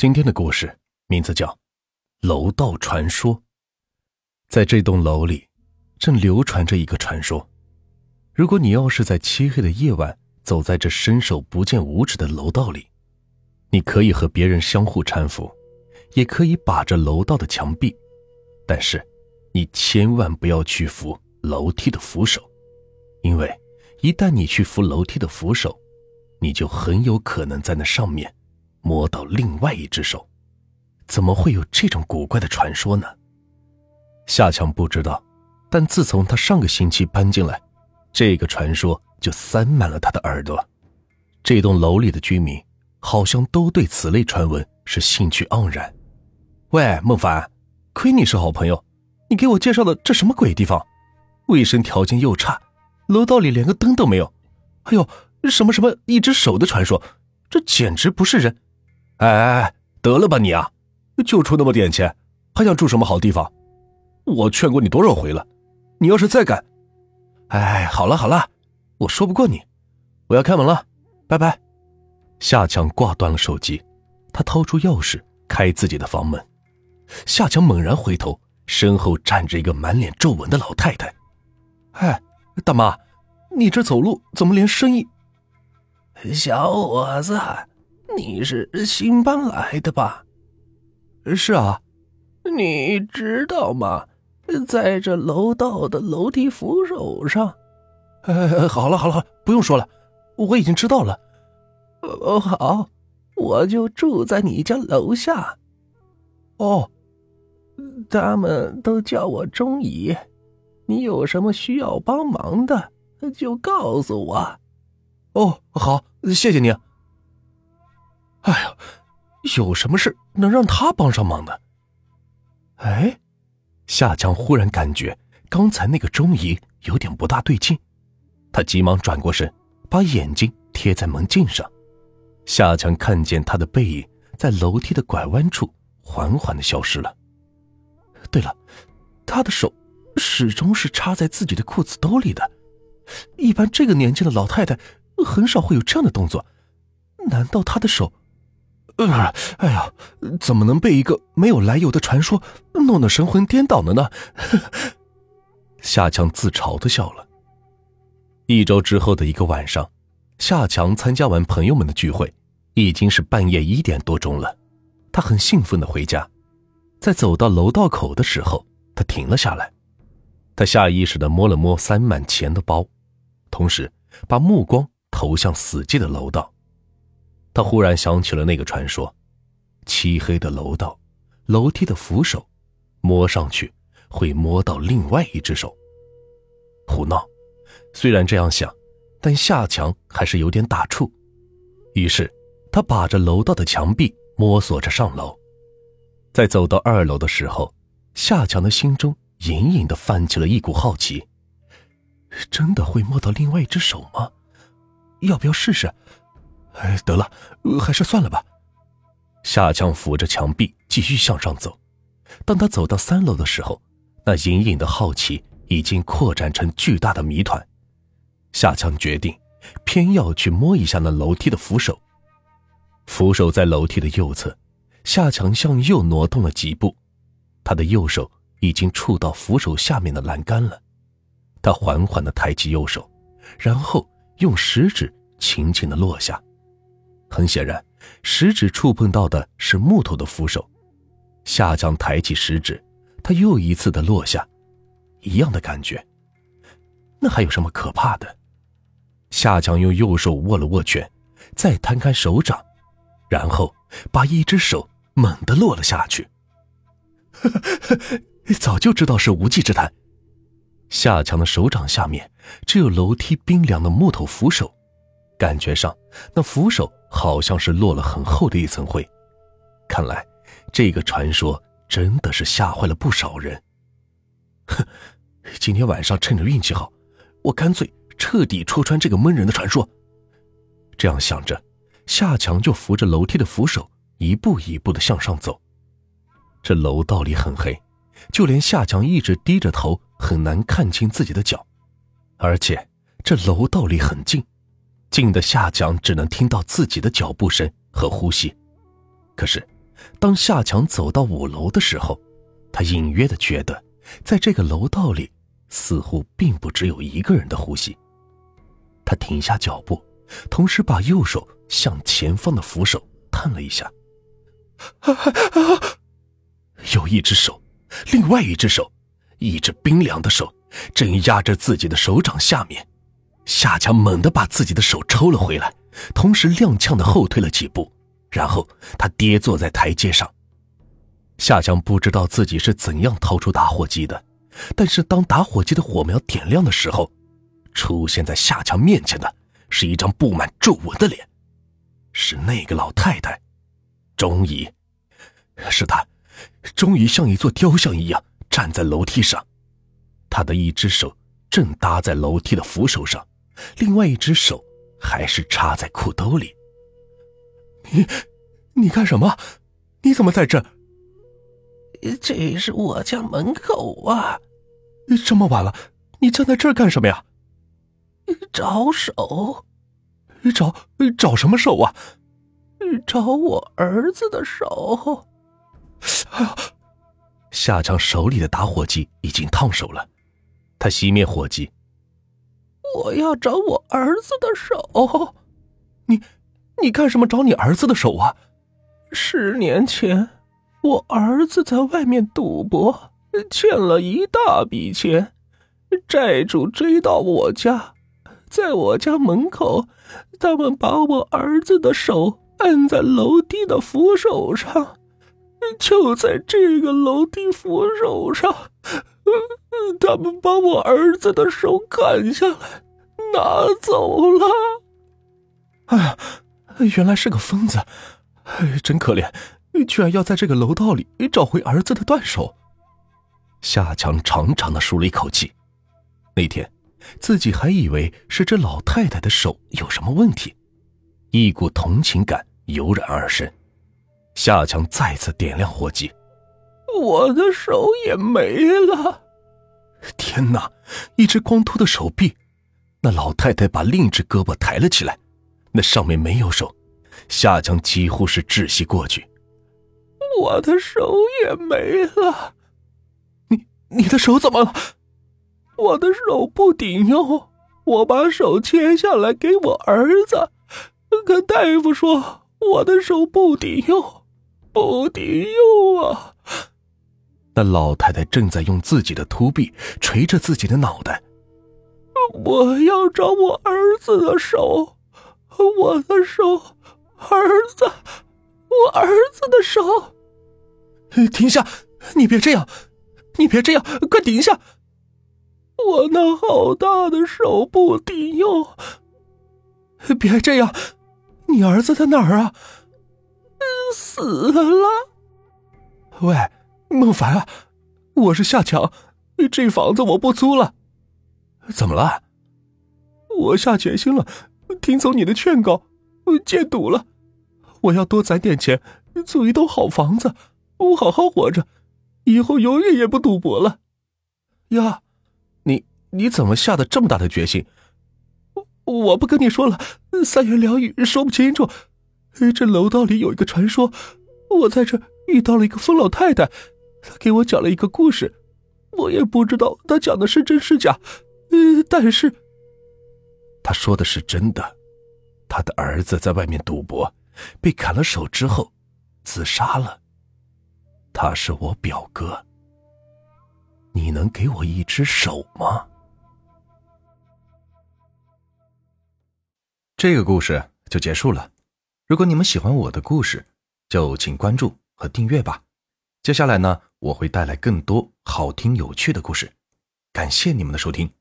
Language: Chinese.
今天的故事名字叫《楼道传说》。在这栋楼里，正流传着一个传说：如果你要是在漆黑的夜晚走在这伸手不见五指的楼道里，你可以和别人相互搀扶，也可以把着楼道的墙壁，但是你千万不要去扶楼梯的扶手，因为一旦你去扶楼梯的扶手，你就很有可能在那上面。摸到另外一只手，怎么会有这种古怪的传说呢？夏强不知道，但自从他上个星期搬进来，这个传说就塞满了他的耳朵。这栋楼里的居民好像都对此类传闻是兴趣盎然。喂，孟凡，亏你是好朋友，你给我介绍的这什么鬼地方？卫生条件又差，楼道里连个灯都没有。还有什么什么一只手的传说，这简直不是人。哎哎哎，得了吧你啊！就出那么点钱，还想住什么好地方？我劝过你多少回了，你要是再敢……哎，好了好了，我说不过你，我要开门了，拜拜。夏强挂断了手机，他掏出钥匙开自己的房门。夏强猛然回头，身后站着一个满脸皱纹的老太太。哎，大妈，你这走路怎么连声音？小伙子。你是新搬来的吧？是啊，你知道吗？在这楼道的楼梯扶手上。呃，好了好了，不用说了，我已经知道了。哦，好，我就住在你家楼下。哦，他们都叫我钟姨。你有什么需要帮忙的，就告诉我。哦，好，谢谢你。哎呀，有什么事能让他帮上忙的？哎，夏江忽然感觉刚才那个钟仪有点不大对劲，他急忙转过身，把眼睛贴在门镜上。夏强看见他的背影在楼梯的拐弯处缓缓的消失了。对了，他的手始终是插在自己的裤子兜里的，一般这个年纪的老太太很少会有这样的动作，难道他的手？呃，哎呀，怎么能被一个没有来由的传说弄得神魂颠倒了呢？夏强自嘲的笑了。一周之后的一个晚上，夏强参加完朋友们的聚会，已经是半夜一点多钟了。他很兴奋的回家，在走到楼道口的时候，他停了下来。他下意识的摸了摸塞满钱的包，同时把目光投向死寂的楼道。他忽然想起了那个传说：漆黑的楼道，楼梯的扶手，摸上去会摸到另外一只手。胡闹！虽然这样想，但夏强还是有点打怵。于是，他把着楼道的墙壁摸索着上楼。在走到二楼的时候，夏强的心中隐隐的泛起了一股好奇：真的会摸到另外一只手吗？要不要试试？哎，得了，还是算了吧。夏强扶着墙壁继续向上走。当他走到三楼的时候，那隐隐的好奇已经扩展成巨大的谜团。夏强决定，偏要去摸一下那楼梯的扶手。扶手在楼梯的右侧。夏强向右挪动了几步，他的右手已经触到扶手下面的栏杆了。他缓缓的抬起右手，然后用食指轻轻的落下。很显然，食指触碰到的是木头的扶手。夏江抬起食指，他又一次的落下，一样的感觉。那还有什么可怕的？夏江用右手握了握拳，再摊开手掌，然后把一只手猛地落了下去。早就知道是无稽之谈。夏强的手掌下面只有楼梯冰凉的木头扶手。感觉上，那扶手好像是落了很厚的一层灰。看来，这个传说真的是吓坏了不少人。哼，今天晚上趁着运气好，我干脆彻底戳穿这个闷人的传说。这样想着，夏强就扶着楼梯的扶手，一步一步的向上走。这楼道里很黑，就连夏强一直低着头，很难看清自己的脚。而且，这楼道里很静。静的夏强只能听到自己的脚步声和呼吸，可是当夏强走到五楼的时候，他隐约的觉得，在这个楼道里，似乎并不只有一个人的呼吸。他停下脚步，同时把右手向前方的扶手探了一下，有一只手，另外一只手，一只冰凉的手，正压着自己的手掌下面。夏强猛地把自己的手抽了回来，同时踉跄的后退了几步。然后他跌坐在台阶上。夏强不知道自己是怎样掏出打火机的，但是当打火机的火苗点亮的时候，出现在夏强面前的是一张布满皱纹的脸，是那个老太太，终于，是她，终于像一座雕像一样站在楼梯上，她的一只手正搭在楼梯的扶手上，另外一只手还是插在裤兜里。你，你干什么？你怎么在这？这是我家门口啊！这么晚了，你站在这儿干什么呀？找手，找找什么手啊？找我儿子的手。哎呀！夏强手里的打火机已经烫手了，他熄灭火机。我要找我儿子的手。你。你干什么找你儿子的手啊？十年前，我儿子在外面赌博，欠了一大笔钱，债主追到我家，在我家门口，他们把我儿子的手按在楼梯的扶手上，就在这个楼梯扶手上，他们把我儿子的手砍下来，拿走了。哎呀！原来是个疯子，哎真可怜，居然要在这个楼道里找回儿子的断手。夏强长长的舒了一口气。那天，自己还以为是这老太太的手有什么问题，一股同情感油然而生。夏强再次点亮火机，我的手也没了。天哪，一只光秃的手臂！那老太太把另一只胳膊抬了起来。那上面没有手，夏江几乎是窒息过去。我的手也没了，你你的手怎么了？我的手不顶用，我把手切下来给我儿子，可大夫说我的手不顶用，不顶用啊！那老太太正在用自己的秃臂捶着自己的脑袋。我要找我儿子的手。我的手，儿子，我儿子的手。停下！你别这样，你别这样，快停下！我那好大的手不顶用。别这样，你儿子在哪儿啊？死了。喂，孟凡啊，我是夏强，这房子我不租了。怎么了？我下决心了。听从你的劝告，戒赌了。我要多攒点钱，租一栋好房子，我好好活着，以后永远也不赌博了。呀，你你怎么下的这么大的决心？我不跟你说了，三言两语说不清楚。这楼道里有一个传说，我在这遇到了一个疯老太太，他给我讲了一个故事，我也不知道他讲的是真是假。呃，但是。他说的是真的，他的儿子在外面赌博，被砍了手之后，自杀了。他是我表哥，你能给我一只手吗？这个故事就结束了。如果你们喜欢我的故事，就请关注和订阅吧。接下来呢，我会带来更多好听有趣的故事。感谢你们的收听。